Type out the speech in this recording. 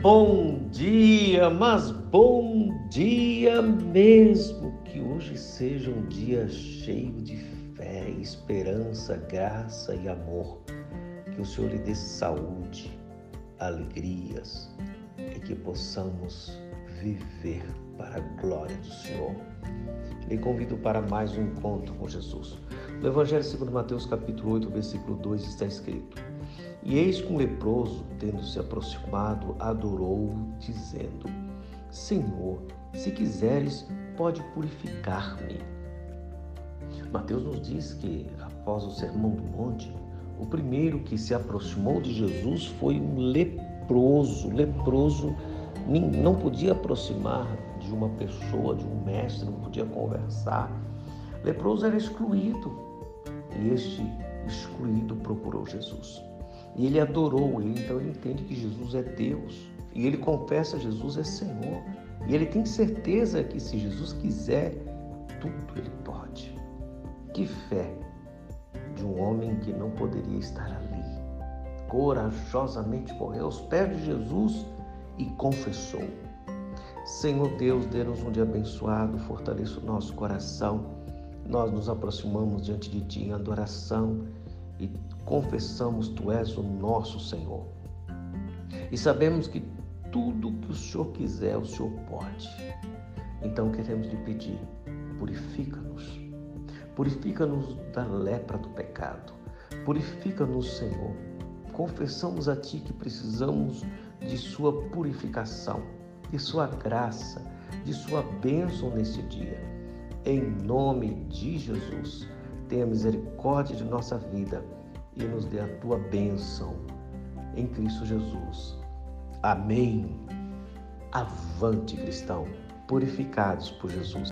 bom dia, mas bom dia mesmo. Que hoje seja um dia cheio de fé, esperança, graça e amor. Que o Senhor lhe dê saúde, alegrias e que possamos viver para a glória do Senhor. Lhe convido para mais um encontro com Jesus. No Evangelho segundo Mateus capítulo 8, versículo 2 está escrito: E eis que um leproso, tendo se aproximado, adorou, dizendo: Senhor, se quiseres, pode purificar-me. Mateus nos diz que após o Sermão do Monte, o primeiro que se aproximou de Jesus foi um leproso. Leproso não podia aproximar de uma pessoa, de um mestre, não podia conversar. Leproso era excluído. E este excluído procurou Jesus. E ele adorou ele, então ele entende que Jesus é Deus. E ele confessa Jesus é Senhor. E ele tem certeza que se Jesus quiser, tudo ele pode. Que fé de um homem que não poderia estar ali. Corajosamente correu aos pés de Jesus e confessou. Senhor Deus, dê-nos um dia abençoado, fortaleça o nosso coração. Nós nos aproximamos diante de Ti em adoração e confessamos Tu és o nosso Senhor. E sabemos que tudo que o Senhor quiser, o Senhor pode. Então queremos lhe pedir, purifica-nos. Purifica-nos da lepra do pecado. Purifica-nos, Senhor. Confessamos a Ti que precisamos de Sua purificação de Sua graça, de Sua bênção neste dia. Em nome de Jesus, tenha misericórdia de nossa vida e nos dê a Tua bênção. Em Cristo Jesus. Amém. Avante, cristão, purificados por Jesus.